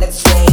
Let's say